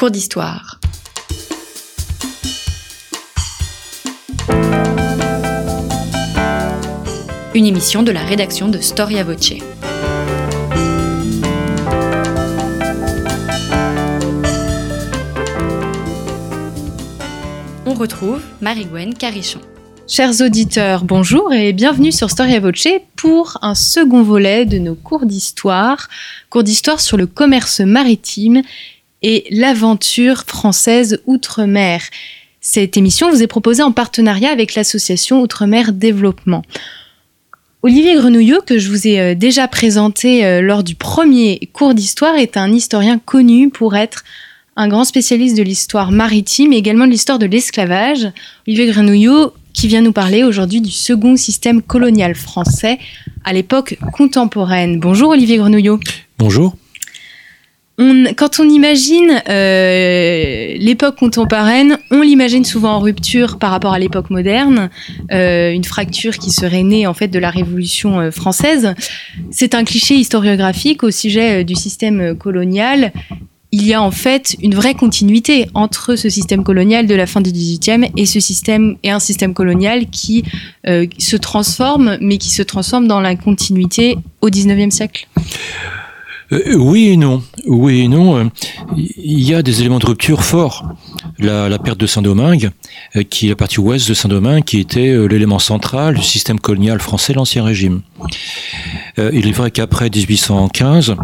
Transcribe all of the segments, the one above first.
Cours d'histoire. Une émission de la rédaction de Storia Voce. On retrouve Marie-Gwen Carichon. Chers auditeurs, bonjour et bienvenue sur Storia Voce pour un second volet de nos cours d'histoire, cours d'histoire sur le commerce maritime et l'aventure française outre-mer. Cette émission vous est proposée en partenariat avec l'association Outre-mer Développement. Olivier Grenouillot, que je vous ai euh, déjà présenté euh, lors du premier cours d'histoire, est un historien connu pour être un grand spécialiste de l'histoire maritime et également de l'histoire de l'esclavage. Olivier Grenouillot qui vient nous parler aujourd'hui du second système colonial français à l'époque contemporaine. Bonjour Olivier Grenouillot. Bonjour. Quand on imagine euh, l'époque contemporaine, on l'imagine souvent en rupture par rapport à l'époque moderne, euh, une fracture qui serait née en fait de la Révolution euh, française. C'est un cliché historiographique au sujet du système colonial il y a en fait une vraie continuité entre ce système colonial de la fin du XVIIIe et ce système et un système colonial qui se transforme, mais qui se transforme dans la continuité au XIXe siècle. Euh, oui et non. Oui et non. Euh, il y a des éléments de rupture forts. La, perte de Saint-Domingue, euh, qui est la partie ouest de Saint-Domingue, qui était l'élément central du système colonial français, l'Ancien Régime. il est vrai qu'après 1815,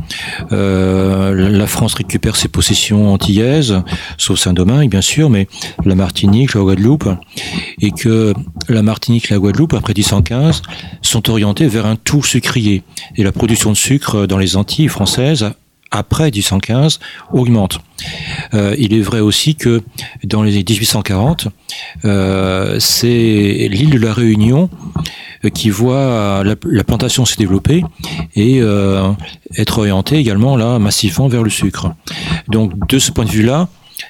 la France récupère ses possessions antillaises, sauf Saint-Domingue, bien sûr, mais la Martinique, la Guadeloupe, et que la Martinique et la Guadeloupe, après 1815, sont orientées vers un tout sucrier. Et la production de sucre dans les Antilles françaises après 1815 augmente. Euh, il est vrai aussi que dans les 1840, euh, c'est l'île de la Réunion euh, qui voit la, plantation se développer et être orientée également là massivement vers le sucre. Donc de ce point de vue-là,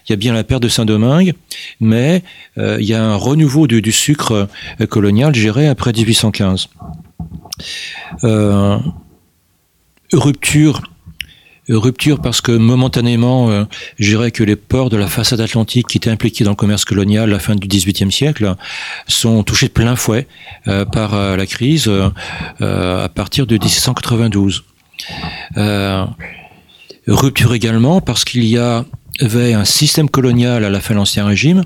il y a bien la perte de Saint-Domingue, mais il y a un renouveau du, du sucre colonial géré après 1815 rupture rupture parce que momentanément, euh, je dirais que les ports de la façade atlantique qui étaient impliqués dans le commerce colonial à la fin du XVIIIe siècle sont touchés de plein fouet euh, par euh, la crise à partir de 1792. rupture également parce qu'il y avait un système colonial à la fin de l'Ancien Régime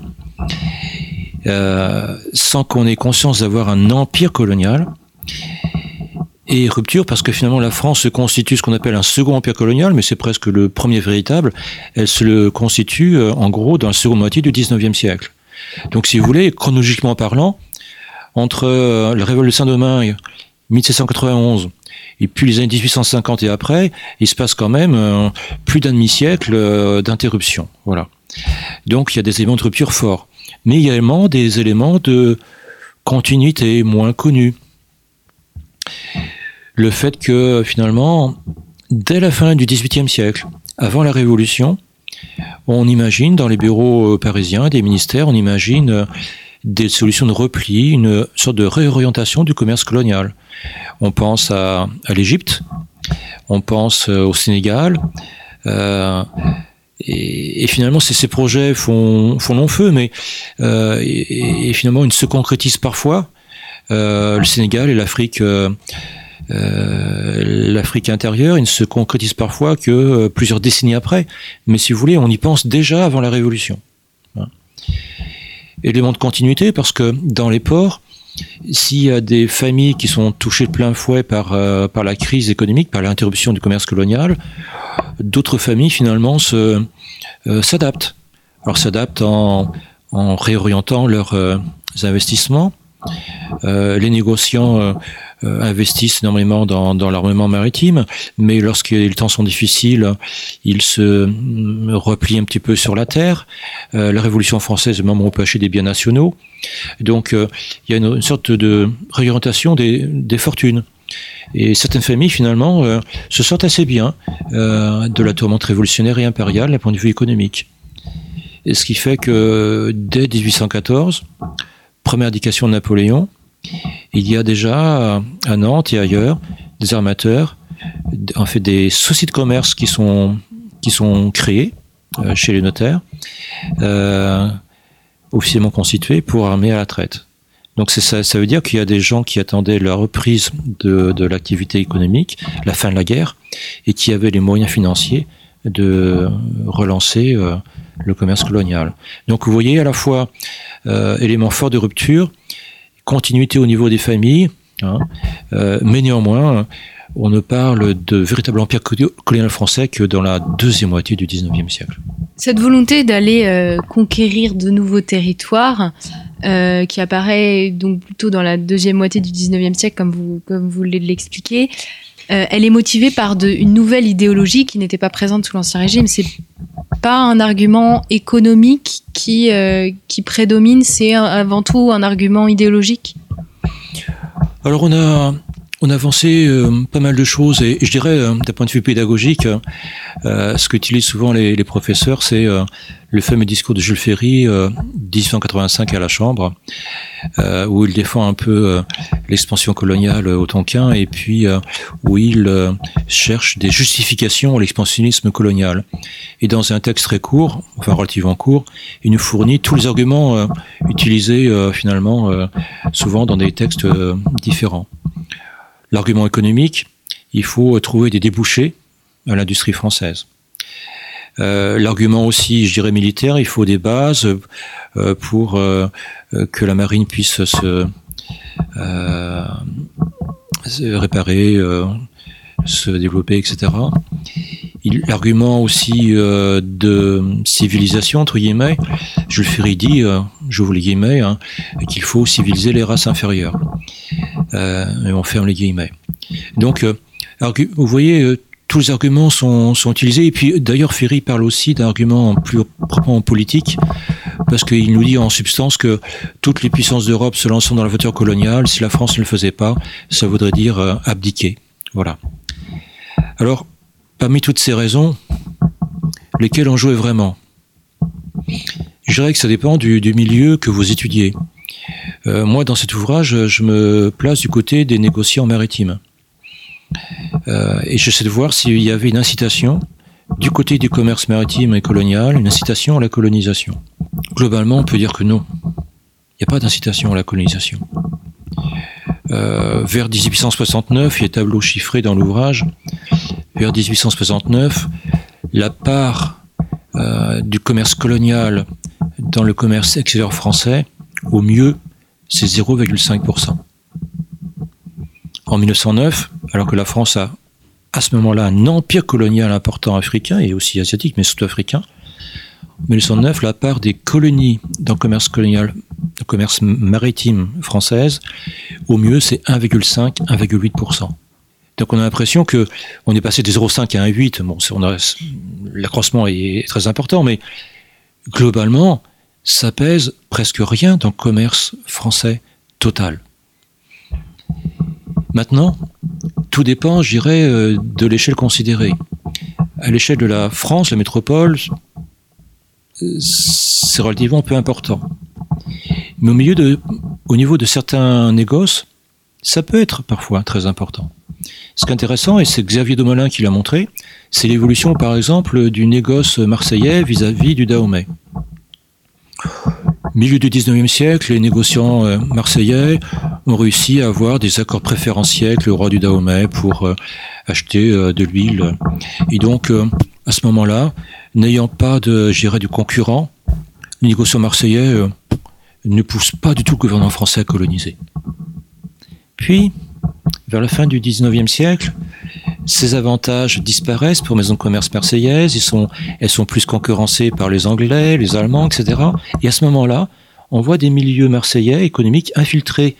sans qu'on ait conscience d'avoir un empire colonial et rupture parce que finalement la France se constitue ce qu'on appelle un second empire colonial, mais c'est presque le premier véritable. Elle se le constitue euh, en gros dans la seconde moitié du 19e siècle. Donc si vous voulez, chronologiquement parlant, entre euh, la révolte de Saint-Domingue, 1791, et puis les années 1850 et après, il se passe quand même euh, plus d'un demi-siècle d'interruption. Voilà. Donc il y a des éléments de rupture forts, mais également des éléments de continuité moins connus le fait que finalement, dès la fin du XVIIIe siècle, avant la Révolution, on imagine dans les bureaux euh, parisiens des ministères, on imagine euh, des solutions de repli, une sorte de réorientation du commerce colonial. On pense à, l'Égypte, on pense euh, au Sénégal, et, finalement ces, projets font, long feu, mais finalement ils se concrétisent parfois. le Sénégal et l'Afrique l'Afrique intérieure, il ne se concrétise parfois que euh, plusieurs décennies après. Mais si vous voulez, on y pense déjà avant la Révolution. Hein. Élément de continuité, parce que dans les ports, s'il y a des familles qui sont touchées de plein fouet par, euh, la crise économique, par l'interruption du commerce colonial, d'autres familles finalement s'adaptent. Alors s'adaptent en, en réorientant leurs investissements. les négociants euh, investissent énormément dans, l'armement maritime, mais lorsque les temps sont difficiles, ils se euh, replient un petit peu sur la terre. Euh, la Révolution française, même on peut acheter des biens nationaux. Donc il y a une, sorte de réorientation des, des fortunes. Et certaines familles, finalement, se sortent assez bien de la tourmente révolutionnaire et impériale d'un point de vue économique. Et ce qui fait que dès 1814, première indication de Napoléon, il y a déjà à Nantes et ailleurs des armateurs, en fait des sociétés de commerce qui sont, qui sont créés chez les notaires, officiellement constitués pour armer à la traite. Donc ça, ça veut dire qu'il y a des gens qui attendaient la reprise de, l'activité économique, la fin de la guerre, et qui avaient les moyens financiers de relancer euh, le commerce colonial. Donc vous voyez à la fois euh, élément fort de rupture, continuité au niveau des familles, hein, euh, mais néanmoins on ne parle de véritable empire colonial français que dans la deuxième moitié du 19e siècle. Cette volonté d'aller euh, conquérir de nouveaux territoires, euh, qui apparaît donc plutôt dans la deuxième moitié du 19e siècle, comme vous, comme vous l'expliquer, euh, elle est motivée par une nouvelle idéologie qui n'était pas présente sous l'Ancien Régime. Pas un argument économique qui, qui prédomine, c'est avant tout un argument idéologique? Alors on a on a avancé euh, pas mal de choses et, je dirais euh, d'un point de vue pédagogique, euh, ce qu'utilisent souvent les, les professeurs, c'est le fameux discours de Jules Ferry, 1885 à la Chambre, où il défend un peu l'expansion coloniale au Tonkin et puis où il cherche des justifications à l'expansionnisme colonial. Et dans un texte très court, enfin relativement court, il nous fournit tous les arguments utilisés finalement souvent dans des textes différents. L'argument économique, il faut trouver des débouchés à l'industrie française. Euh, l'argument aussi, je dirais militaire, il faut des bases euh, pour euh, que la marine puisse se, réparer, se développer, etc. L'argument aussi de civilisation, entre guillemets, Jules Ferry dit, j'ouvre les guillemets, hein, qu'il faut civiliser les races inférieures. Euh, et on ferme les guillemets. Donc, euh, vous voyez, euh, tous les arguments sont, utilisés. Et puis, d'ailleurs, Ferry parle aussi d'arguments plus proprement politiques, parce qu'il nous dit en substance que toutes les puissances d'Europe se lançant dans la voiture coloniale, si la France ne le faisait pas, ça voudrait dire abdiquer. Voilà. Alors, parmi toutes ces raisons, lesquelles ont joué vraiment? Je dirais que ça dépend du milieu que vous étudiez. Euh, moi, dans cet ouvrage, je me place du côté des négociants maritimes. Euh, et j'essaie de voir s'il y avait une incitation du côté du commerce maritime et colonial, une incitation à la colonisation. Globalement, on peut dire que non. Il n'y a pas d'incitation à la colonisation. Euh, vers 1869, il y a tableau chiffré dans l'ouvrage, vers 1869, la part du commerce colonial dans le commerce extérieur français, au mieux, c'est 0,5%. En 1909, alors que la France a à ce moment-là un empire colonial important africain et aussi asiatique, mais surtout africain, en 1909, la part des colonies dans le commerce colonial, le commerce maritime française, au mieux, c'est 1,5, 1,8%. Donc on a l'impression que on est passé de 0,5 à 1,8. Bon, l'accroissement est très important, mais globalement, ça pèse presque rien dans le commerce français total. Maintenant, tout dépend, je dirais, euh, de l'échelle considérée. À l'échelle de la France, la métropole, c'est relativement peu important. Mais au niveau de certains négoces, ça peut être parfois très important. Ce qui est intéressant, et c'est Xavier Domelin qui l'a montré, c'est l'évolution, par exemple, du négoce marseillais vis-à-vis -vis du Dahomey. Milieu du 19e siècle, les négociants euh, marseillais ont réussi à avoir des accords préférentiels avec le roi du Dahomey pour euh, acheter euh, de l'huile. Et donc, à ce moment-là, n'ayant pas de, du concurrent, les négociants marseillais ne poussent pas du tout le gouvernement français à coloniser. Puis, vers la fin du 19e siècle, ces avantages disparaissent pour Maison de Commerce marseillaise, ils sont, elles sont plus concurrencées par les Anglais, les Allemands, etc. Et à ce moment-là, on voit des milieux marseillais économiques infiltrer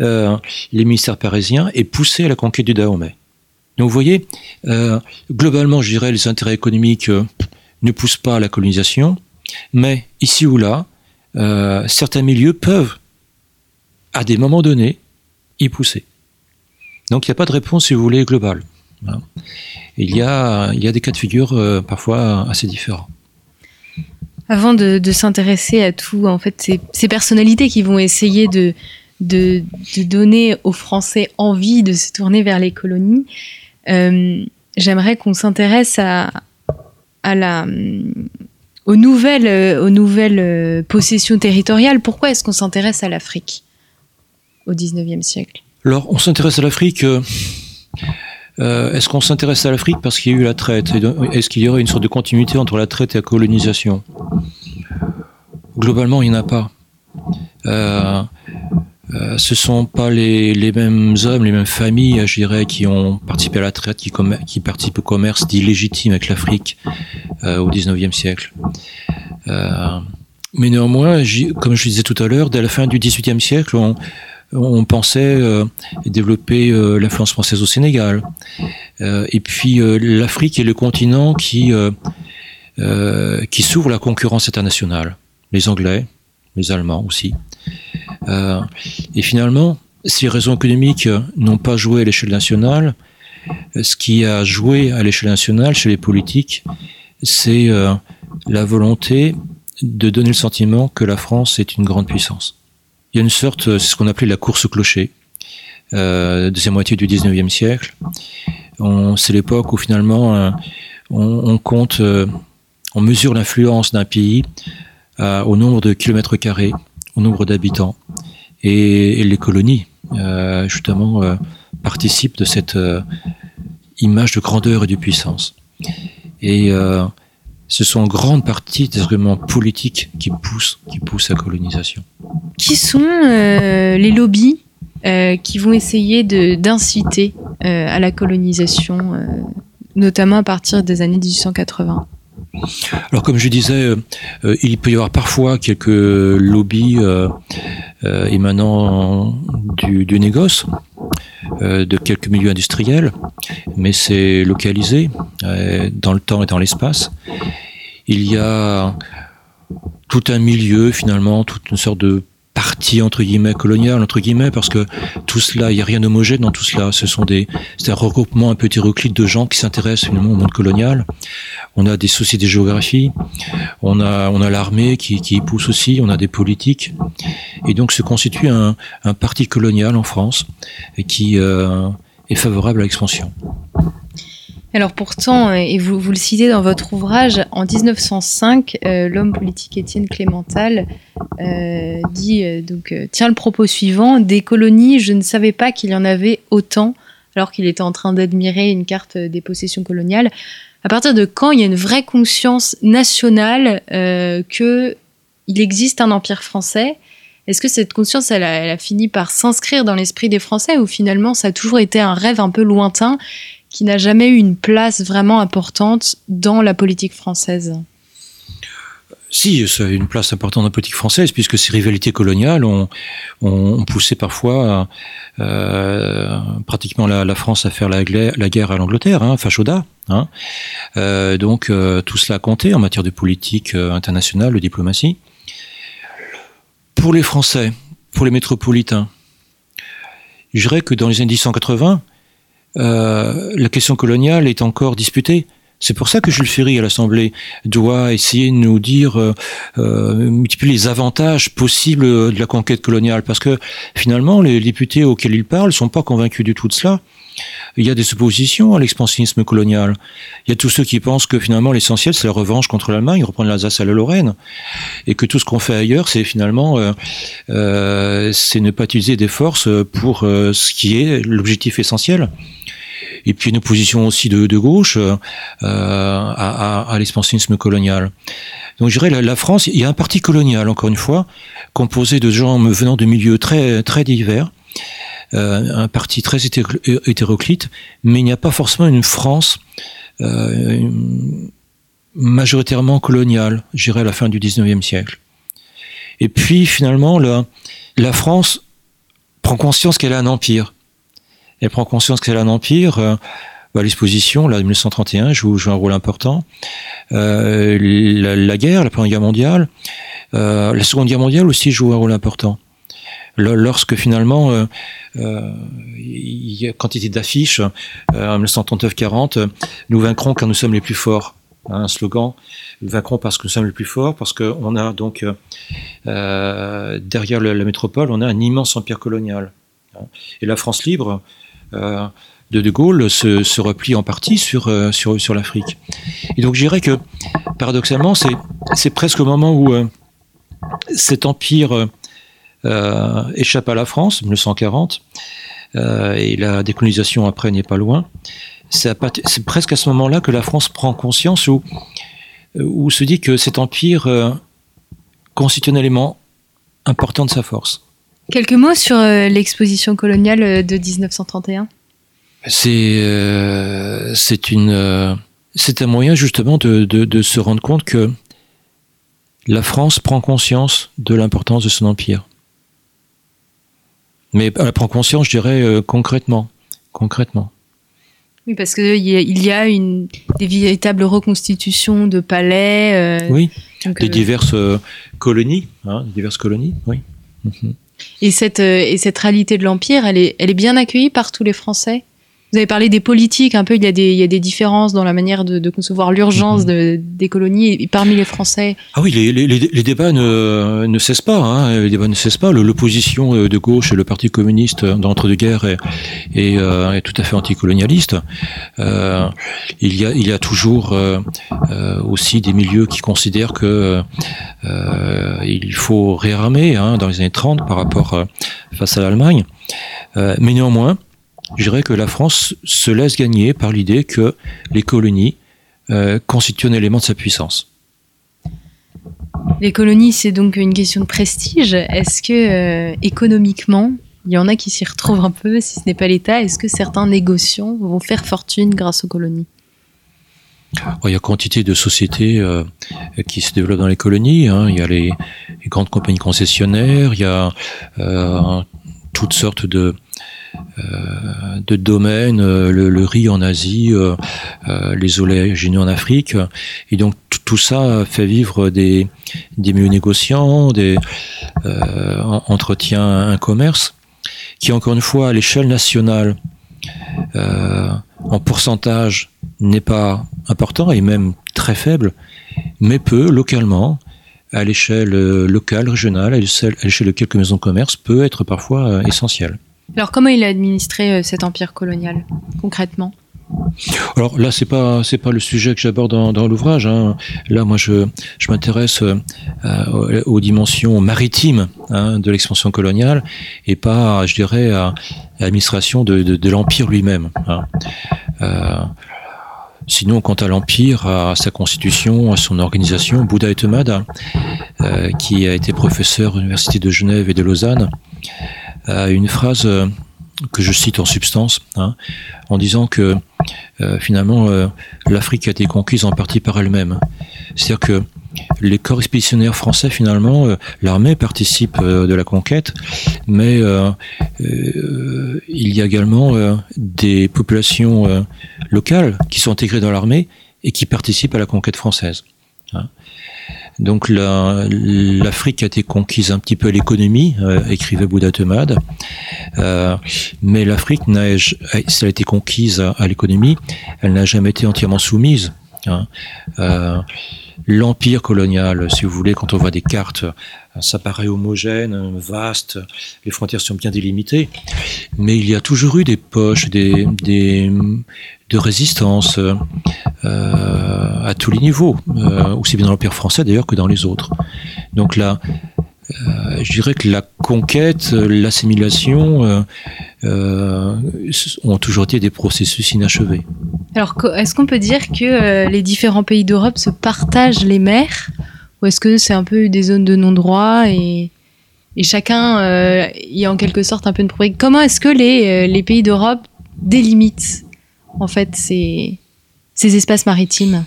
euh, les ministères parisiens et pousser à la conquête du Dahomey. Donc vous voyez, euh, globalement, je dirais, les intérêts économiques euh, ne poussent pas à la colonisation, mais ici ou là, certains milieux peuvent, à des moments donnés, y pousser. Donc il n'y a pas de réponse, si vous voulez, globale. Il, y a, il y a des cas de figure euh, parfois assez différents. Avant de, s'intéresser à tout, en fait, ces, personnalités qui vont essayer de, de, donner aux Français envie de se tourner vers les colonies, euh, j'aimerais qu'on s'intéresse à, à la aux nouvelles, aux nouvelles possessions territoriales. Pourquoi est-ce qu'on s'intéresse à l'Afrique au XIXe siècle? Alors, on s'intéresse à l'Afrique. Est-ce qu'on s'intéresse à l'Afrique parce qu'il y a eu la traite Est-ce qu'il y aurait une sorte de continuité entre la traite et la colonisation? Globalement, il n'y en a pas. Euh, euh, ce sont pas les, mêmes hommes, les mêmes familles, je dirais, qui ont participé à la traite, qui, participent au commerce dit légitime avec l'Afrique euh, au XIXe siècle. Euh, mais néanmoins, comme je disais tout à l'heure, dès la fin du XVIIIe siècle, on, on pensait euh, développer euh, l'influence française au Sénégal. et puis l'Afrique est le continent qui, qui s'ouvre la concurrence internationale. Les Anglais, les Allemands aussi. Euh, et finalement, les raisons économiques n'ont pas joué à l'échelle nationale, ce qui a joué à l'échelle nationale chez les politiques, c'est euh, la volonté de donner le sentiment que la France est une grande puissance. Il y a une sorte, c'est ce qu'on appelait la course au clocher, euh, deuxième moitié du 19e siècle. C'est l'époque où finalement euh, on, compte, on mesure l'influence d'un pays au nombre de kilomètres carrés au nombre d'habitants. Et, les colonies, euh, justement, euh, participent de cette euh, image de grandeur et de puissance. Et ce sont en grande partie des arguments politiques qui poussent, qui poussent la colonisation. Qui sont les lobbies qui vont essayer d'inciter à la colonisation, notamment à partir des années 1880 alors comme je disais, euh, euh, il peut y avoir parfois quelques lobbies euh, émanant du, négoce, de quelques milieux industriels, mais c'est localisé dans le temps et dans l'espace. Il y a tout un milieu finalement, toute une sorte de partie entre guillemets coloniale entre guillemets parce que tout cela il n'y a rien d'homogène dans tout cela. Ce sont des c'est un regroupement un peu hétéroclite de gens qui s'intéressent finalement au monde colonial. On a des sociétés de géographie on a on a l'armée qui, qui pousse aussi on a des politiques. Et donc se constitue un, un parti colonial en France et qui euh, est favorable à l'expansion alors pourtant, euh, et vous, vous, le citez dans votre ouvrage, en 1905, euh, l'homme politique Étienne Clémental euh, dit donc tient le propos suivant des colonies, je ne savais pas qu'il y en avait autant, alors qu'il était en train d'admirer une carte des possessions coloniales. À partir de quand il y a une vraie conscience nationale que il existe un empire français? Est-ce que cette conscience, elle a fini par s'inscrire dans l'esprit des Français ou finalement ça a toujours été un rêve un peu lointain? Qui n'a jamais eu une place vraiment importante dans la politique française si, ça a une place importante dans la politique française, puisque ces rivalités coloniales ont, poussé parfois euh, pratiquement la, France à faire la, guerre à l'Angleterre, hein, Fachoda. Hein. Euh, donc euh, tout cela a compté en matière de politique internationale, de diplomatie. Pour les Français, pour les métropolitains, je dirais que dans les années 1880, euh, la question coloniale est encore disputée. C'est pour ça que Jules Ferry à l'Assemblée doit essayer de nous dire, euh, euh, multiplier les avantages possibles de la conquête coloniale, parce que finalement les députés auxquels il parle sont pas convaincus du tout de cela il y a des oppositions à l'expansionnisme colonial. Il y a tous ceux qui pensent que finalement l'essentiel c'est la revanche contre l'Allemagne, reprendre l'Alsace à la Lorraine, et que tout ce qu'on fait ailleurs c'est finalement euh, euh, c'est ne pas utiliser des forces pour euh, ce qui est l'objectif essentiel. Et puis une opposition aussi de, gauche euh, à, l'expansionnisme colonial. Donc je dirais la, France, il y a un parti colonial encore une fois, composé de gens venant de milieux très très divers euh, un parti très hétéroclite, mais il n'y a pas forcément une France euh, majoritairement coloniale, j'irais à la fin du 19e siècle. Et puis finalement, la France prend conscience qu'elle a un empire. Elle prend conscience qu'elle a un empire. Euh, bah, L'exposition, là, de 1931, joue, un rôle important. Euh, la, guerre, la Première Guerre mondiale, euh, la Seconde Guerre mondiale aussi joue un rôle important lorsque finalement, euh, il y a quantité d'affiches, en 1939-40, nous vaincrons car nous sommes les plus forts. Hein, un slogan, nous vaincrons parce que nous sommes les plus forts, parce qu'on a donc derrière la, métropole, on a un immense empire colonial. Hein. Et la France libre de De Gaulle se, replie en partie sur, sur, sur l'Afrique. Et donc je dirais que paradoxalement, c'est presque au moment où cet empire échappe à la France, 1940, et la décolonisation après n'est pas loin. C'est presque à ce moment-là que la France prend conscience ou, ou se dit que cet empire constitue un élément important de sa force. Quelques mots sur euh, l'exposition coloniale euh, de 1931 C'est euh, c'est un moyen justement de, de, se rendre compte que la France prend conscience de l'importance de son empire. Mais elle prend conscience, je dirais, concrètement. concrètement. Oui, parce qu'il y a, il y a une, des véritables reconstitutions de palais. oui, des diverses colonies, hein, diverses colonies, oui. Mhm. Et cette, euh, et cette réalité de l'Empire, elle est, elle est bien accueillie par tous les Français? Vous avez parlé des politiques, un peu, il y a des, il y a des différences dans la manière de, de concevoir l'urgence mhm. de, des colonies et parmi les Français. Ah oui, les, les, les débats ne, ne, cessent pas. Hein, les débats ne cessent pas. L'opposition euh, de gauche et le Parti communiste dans l'entre-deux-guerres est, est, euh, est, tout à fait anticolonialiste. Euh, il, y a, il y a toujours euh, euh aussi des milieux qui considèrent que il faut réarmer hein, dans les années 30 par rapport face à l'Allemagne. mais néanmoins, je dirais que la France se laisse gagner par l'idée que les colonies euh, constituent un élément de sa puissance. Les colonies, c'est donc une question de prestige. Est-ce que euh, économiquement, il y en a qui s'y retrouvent un peu, si ce n'est pas l'État? Est-ce que certains négociants vont faire fortune grâce aux colonies? Il y a quantité de sociétés euh, qui se développent dans les colonies. Hein. Il y a les, grandes compagnies concessionnaires, il y a toutes sortes de, de domaines, euh, le, riz en Asie, euh, les oléagineux en Afrique. Et donc tout ça fait vivre des, des milieux négociants, des entretient un commerce qui, encore une fois, à l'échelle nationale, en pourcentage, n'est pas important et même très faible, mais peut, localement, à l'échelle locale, régionale, à l'échelle de quelques maisons de commerce, peut être parfois essentiel. Alors comment il a administré euh, cet empire colonial concrètement? Alors là, c'est pas pas le sujet que j'aborde dans, l'ouvrage. Hein. Là, moi, je m'intéresse euh, aux dimensions maritimes hein, de l'expansion coloniale et pas, je dirais, à, l'administration de, l'empire lui-même. Hein. Euh, sinon, quant à l'empire, à sa constitution, à son organisation, Bouddha et Temada, qui a été professeur à l'université de Genève et de Lausanne, une phrase euh, que je cite en substance, hein, en disant que euh, finalement euh, l'Afrique a été conquise en partie par elle-même. C'est-à-dire que les corps expéditionnaires français, finalement, l'armée participe de la conquête, mais il y a également des populations locales qui sont intégrées dans l'armée et qui participent à la conquête française. Hein. Donc l'Afrique a été conquise un petit peu à l'économie, euh, écrivait Bouddha Temad, euh, mais l'Afrique, si elle a été conquise à, l'économie, elle n'a jamais été entièrement soumise. Hein. Euh, l'empire colonial, si vous voulez, quand on voit des cartes, ça paraît homogène, vaste, les frontières sont bien délimitées, mais il y a toujours eu des poches, des, de résistance euh, à tous les niveaux, euh, aussi bien dans l'empire français d'ailleurs que dans les autres. Donc là, euh, je dirais que la conquête, l'assimilation ont toujours été des processus inachevés. Alors, est-ce qu'on peut dire que les différents pays d'Europe se partagent les mers Ou est-ce que c'est un peu des zones de non-droit et, et, chacun y a en quelque sorte un peu une propriété Comment est-ce que les, les pays d'Europe délimitent en fait ces, ces espaces maritimes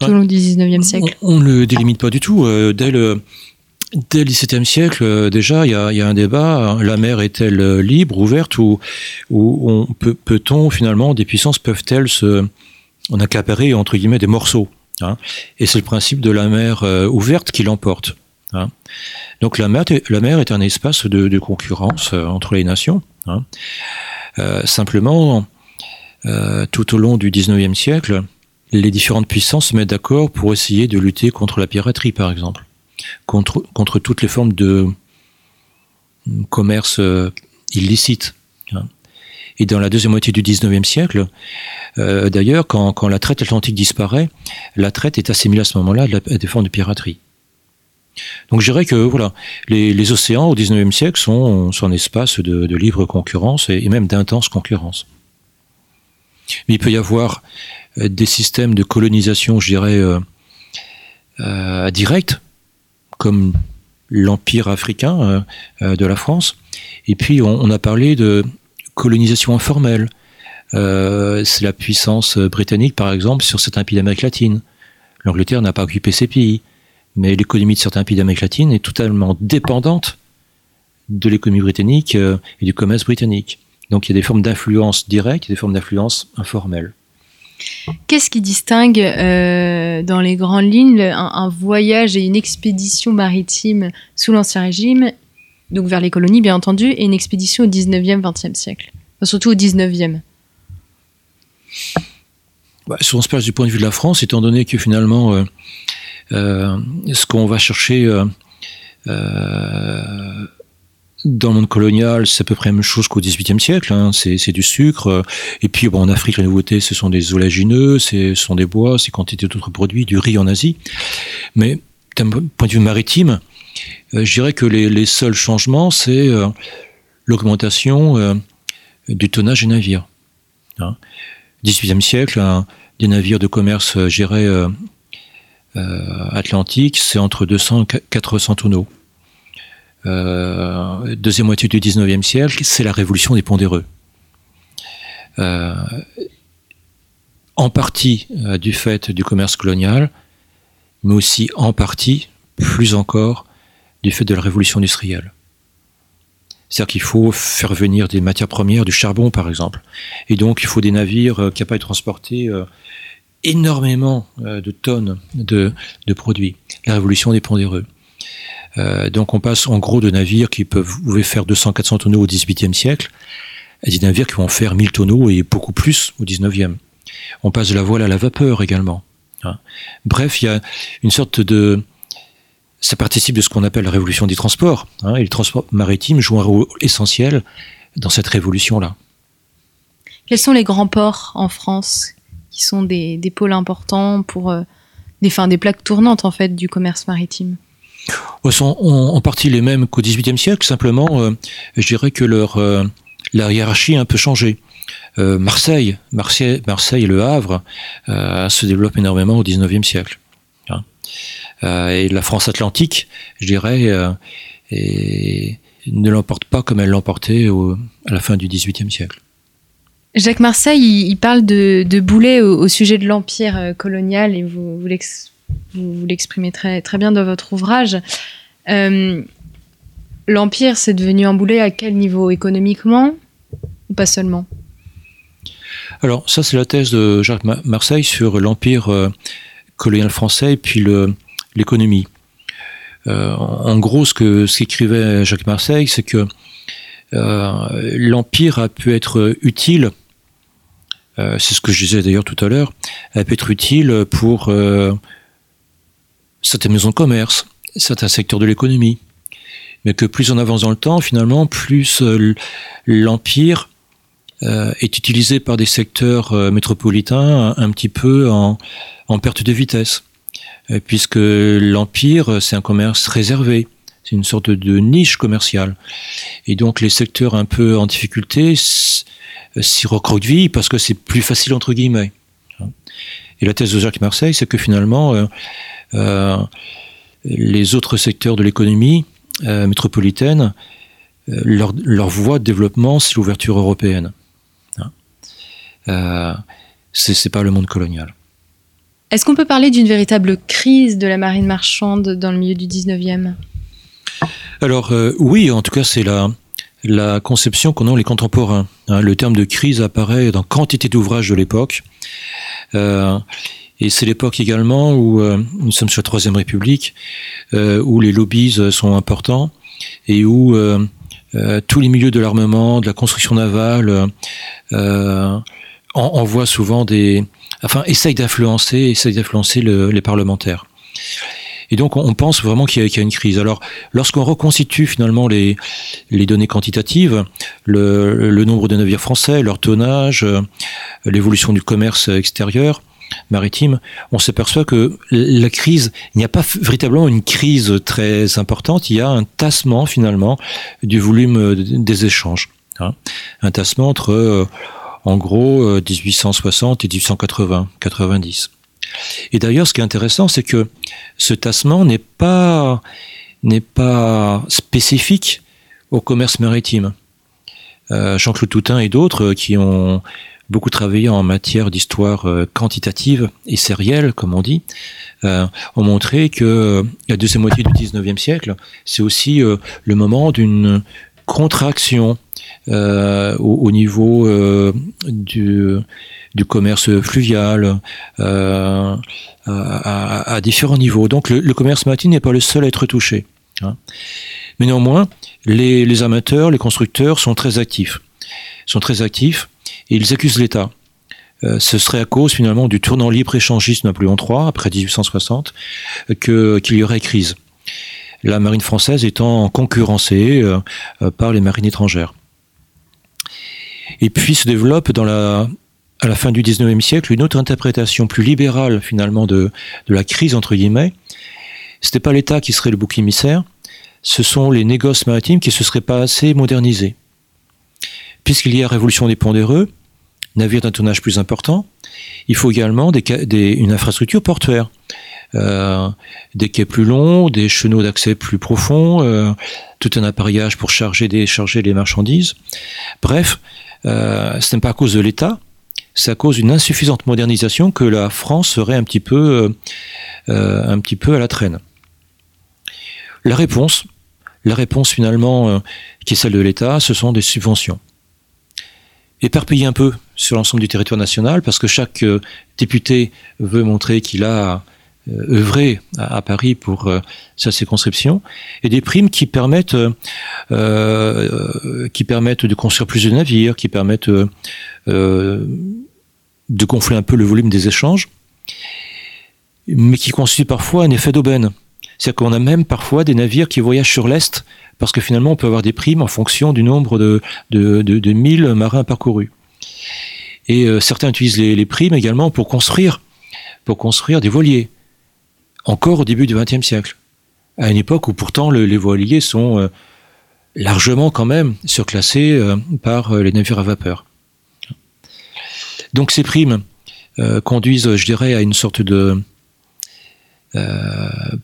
tout au long du 19e siècle? On ne le délimite pas du tout. Euh, dès le, Dès le XVIIe siècle, euh, déjà, il y a, un débat. La mer est-elle libre, ouverte, ou, on peut, peut-on finalement, des puissances peuvent-elles se, en accaparer entre guillemets des morceaux hein? Et c'est le principe de la mer euh, ouverte qui l'emporte. Hein? Donc la mer, est un espace de, concurrence entre les nations. Hein simplement, euh, tout au long du 19e siècle, les différentes puissances se mettent d'accord pour essayer de lutter contre la piraterie, par exemple, contre, contre toutes les formes de commerce euh, illicite. Et dans la deuxième moitié du 19e siècle, euh, d'ailleurs, quand, quand, la traite atlantique disparaît, la traite est assimilée à ce moment-là à des formes de piraterie. Donc je dirais que voilà, les, océans au 19e siècle sont, un espace de, libre concurrence et, même d'intense concurrence. Mais il peut y avoir euh, des systèmes de colonisation, je dirais, euh, euh, direct, comme l'empire africain euh, euh, de la France. Et puis on, a parlé de colonisation informelle. Euh, c'est la puissance britannique, par exemple, sur certains pays d'Amérique latine. L'Angleterre n'a pas occupé ces pays, mais l'économie de certains pays d'Amérique latine est totalement dépendante de l'économie britannique et du commerce britannique. Donc il y a des formes d'influence directe et des formes d'influence informelle. Qu'est-ce qui distingue euh, dans les grandes lignes un, voyage et une expédition maritime sous l'Ancien Régime, donc vers les colonies bien entendu, et une expédition au 19e, 20e siècle? Surtout au 19e bah, Si on se place du point de vue de la France, étant donné que finalement, euh, euh, ce qu'on va chercher dans le monde colonial, c'est à peu près la même chose qu'au XVIIIe siècle. Hein. C'est du sucre. Et puis, bon, en Afrique, la nouveauté, ce sont des oléagineux, ce sont des bois, c'est quantité d'autres produits, du riz en Asie. Mais d'un point de vue maritime, euh, je dirais que les, les seuls changements, c'est euh, l'augmentation euh, du tonnage des navires. Hein. XVIIIe siècle, hein, des navires de commerce, je dirais, atlantique, c'est entre 200 et 400 tonneaux euh, deuxième moitié du 19e siècle, c'est la révolution des pondéreux. Euh, en partie euh, du fait du commerce colonial, mais aussi en partie, plus encore, du fait de la révolution industrielle. C'est-à-dire qu'il faut faire venir des matières premières, du charbon par exemple. Et donc il faut des navires capables de transporter énormément de tonnes de, produits. La révolution des pondéreux. Euh, donc on passe en gros de navires qui peuvent pouvaient faire 200-400 tonneaux au XVIIIe siècle à des navires qui vont faire 1000 tonneaux et beaucoup plus au XIXe. On passe de la voile à la vapeur également. Hein. Bref, il y a une sorte de ça participe de ce qu'on appelle la révolution des transports. Hein, et le transport maritime joue un rôle essentiel dans cette révolution-là. Quels sont les grands ports en France qui sont des, pôles importants pour euh, des, des plaques tournantes en fait du commerce maritime? Sont en, partie les mêmes qu'au XVIIIe siècle. Simplement, euh, je dirais que leur euh, la hiérarchie a un peu changé. Euh, Marseille, Marseille, Marseille et Le Havre se développent énormément au XIXe siècle. Hein. et la France atlantique, je dirais, et ne l'emporte pas comme elle l'emportait à la fin du XVIIIe siècle. Jacques Marseille, il, parle de, de Boulet au, au, sujet de l'empire colonial et vous, vous l'expliquez vous, l'exprimez très, très bien dans votre ouvrage. Euh, L'Empire, c'est devenu un boulet à quel niveau? Économiquement ou pas seulement? Alors, ça, c'est la thèse de Jacques Marseille sur l'Empire euh, colonial français et puis l'économie. Euh, en gros, ce ce qu'écrivait Jacques Marseille, c'est que l'Empire a pu être utile, c'est ce que je disais d'ailleurs tout à l'heure, a pu être utile pour certaines maisons de commerce, certains secteurs de l'économie. Mais que plus on avance dans le temps, finalement, plus euh, l'empire euh, est utilisé par des secteurs euh, métropolitains un, petit peu en, perte de vitesse. Puisque l'empire, c'est un commerce réservé. C'est une sorte de niche commerciale. Et donc les secteurs un peu en difficulté s'y recroquevillent parce que c'est plus facile entre guillemets. Et la thèse de Jacques Marseille, c'est que finalement, les autres secteurs de l'économie euh, métropolitaine, euh, leur, leur, voie de développement, c'est l'ouverture européenne. Hein euh, c'est pas le monde colonial. Est-ce qu'on peut parler d'une véritable crise de la marine marchande dans le milieu du 19e Alors euh, oui, en tout cas c'est la, la conception qu'en ont les contemporains. Hein, le terme de crise apparaît dans quantité d'ouvrages de l'époque. Euh, et c'est l'époque également où euh, nous sommes sur la Troisième République, euh, où les lobbies euh, sont importants et où tous les milieux de l'armement, de la construction navale, envoient souvent des, enfin, essayent d'influencer, essayent d'influencer le, les parlementaires. Et donc on pense vraiment qu'il y, a une crise. Alors lorsqu'on reconstitue finalement les, données quantitatives, le, nombre de navires français, leur tonnage, l'évolution du commerce extérieur, maritime, on s'aperçoit que la crise, il n'y a pas véritablement une crise très importante, il y a un tassement finalement du volume des échanges. Hein. Un tassement entre, euh, en gros, 1860 euh, et 1880, 90. Et d'ailleurs, ce qui est intéressant, c'est que ce tassement n'est pas, n'est pas spécifique au commerce maritime. Euh, Jean-Claude Toutain et d'autres qui ont beaucoup travaillé en matière d'histoire quantitative et sérielle, comme on dit, ont montré que la deuxième moitié du 19e siècle, c'est aussi le moment d'une contraction euh, au, niveau euh, du, commerce fluvial euh, à, à, différents niveaux. Donc le, commerce maritime n'est pas le seul à être touché. Hein. Mais néanmoins, les, les, amateurs, les constructeurs sont très actifs. sont très actifs ils accusent l'État. ce serait à cause finalement du tournant libre-échangiste Napoléon III, après 1860, que, qu'il y aurait crise la marine française étant concurrencée par les marines étrangères. Et puis se développe dans la, à la fin du 19e siècle une autre interprétation plus libérale finalement de, de la crise entre guillemets. C'était pas l'État qui serait le bouc émissaire, ce sont les négoces maritimes qui se seraient pas assez modernisés. Puisqu'il y a révolution des pondéreux, navires d'un tonnage plus important, il faut également une infrastructure portuaire. Euh, des quais plus longs, des chenaux d'accès plus profonds, euh, tout un appareillage pour charger et décharger les marchandises. Bref, euh, ce n'est pas à cause de l'État, c'est à cause d'une insuffisante modernisation que la France serait un petit peu, un petit peu à la traîne. La réponse, la réponse finalement qui est celle de l'État, ce sont des subventions. Éparpillées un peu sur l'ensemble du territoire national, parce que chaque député veut montrer qu'il a euh, œuvrer à, Paris pour euh, sa circonscription, et des primes qui permettent, euh, qui permettent de construire plus de navires, qui permettent de gonfler un peu le volume des échanges, mais qui constituent parfois un effet d'aubaine. C'est-à-dire qu'on a même parfois des navires qui voyagent sur l'Est, parce que finalement on peut avoir des primes en fonction du nombre de, de, de, de 1000 marins parcourus. Et certains utilisent les, primes également pour construire, des voiliers encore au début du XXe siècle, à une époque où pourtant les voiliers sont euh, largement quand même surclassés euh, par euh, les navires à vapeur. Donc ces primes conduisent, je dirais, à une sorte de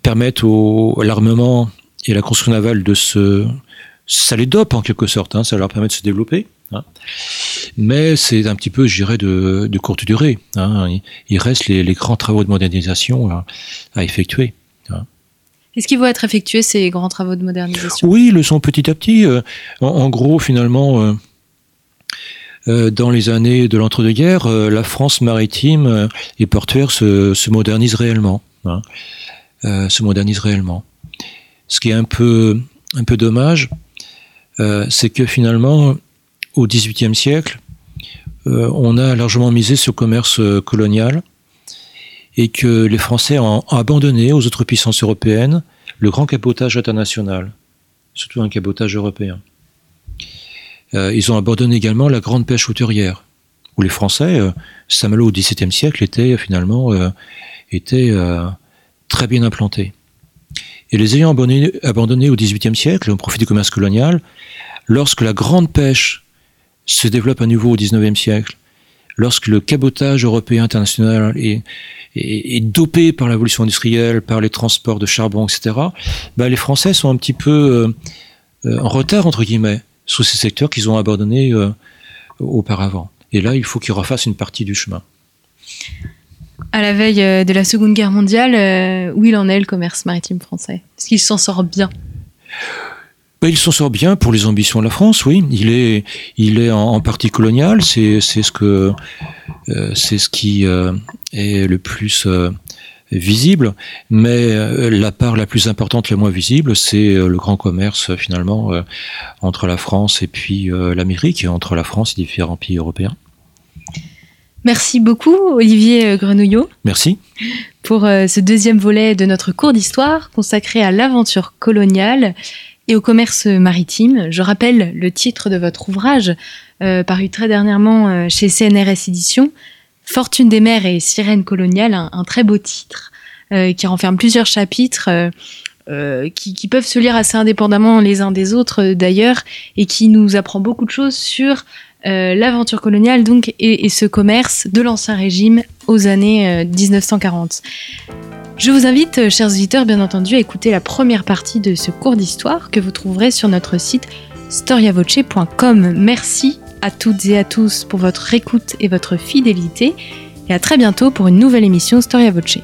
permettent au l'armement et la construction navale de se ça les dope en quelque sorte, hein, ça leur permet de se développer. Hein. Mais c'est un petit peu, je dirais, de, de courte durée. Hein. Il reste les, les, grands travaux de modernisation à, à effectuer. Est-ce qu'ils vont être effectués, ces grands travaux de modernisation? Oui, ils le sont petit à petit. Euh, en, en gros, finalement, euh, euh, dans les années de l'entre-deux-guerres, euh, la France maritime euh, et portuaire se, se modernise réellement. Hein, se modernise réellement. Ce qui est un peu, un peu dommage, c'est que finalement, au XVIIIe siècle, euh, on a largement misé sur le commerce euh, colonial et que les Français ont abandonné aux autres puissances européennes le grand cabotage international, surtout un cabotage européen. Euh, ils ont abandonné également la grande pêche hauturière, où les Français, Saint-Malo au XVIIe siècle, étaient finalement étaient, très bien implantés. Et les ayant abandonnés, au XVIIIe siècle, au profit du commerce colonial, lorsque la grande pêche se développe à nouveau au XIXe siècle, lorsque le cabotage européen international est, dopé par l'évolution industrielle, par les transports de charbon, etc., bah, les Français sont un petit peu euh, euh, en retard, entre guillemets, sur ces secteurs qu'ils ont abandonnés euh, auparavant. Et là, il faut qu'ils refassent une partie du chemin. À la veille euh, de la Seconde Guerre mondiale, euh, où il en est le commerce maritime français? Est-ce qu'il s'en sort bien? Ben, il s'en sort bien pour les ambitions de la France, oui. Il est, il est en, partie colonial. C'est, ce que, euh, c'est ce qui est le plus visible. Mais la part la plus importante, la moins visible, c'est le grand commerce finalement entre la France et puis l'Amérique, entre la France et différents pays européens. Merci beaucoup, Olivier Grenouillot. Merci. Pour ce deuxième volet de notre cours d'histoire consacré à l'aventure coloniale et au commerce maritime. Je rappelle le titre de votre ouvrage, paru très dernièrement chez CNRS Éditions, Fortune des mers et sirène coloniale, un, très beau titre qui renferme plusieurs chapitres euh, qui, peuvent se lire assez indépendamment les uns des autres euh, d'ailleurs, et qui nous apprend beaucoup de choses sur euh, l'aventure coloniale donc et, ce commerce de l'ancien régime aux années 1940. Je vous invite, chers auditeurs, bien entendu, à écouter la première partie de ce cours d'histoire que vous trouverez sur notre site storiavoce.com. Merci à toutes et à tous pour votre écoute et votre fidélité, et à très bientôt pour une nouvelle émission Storia Voce.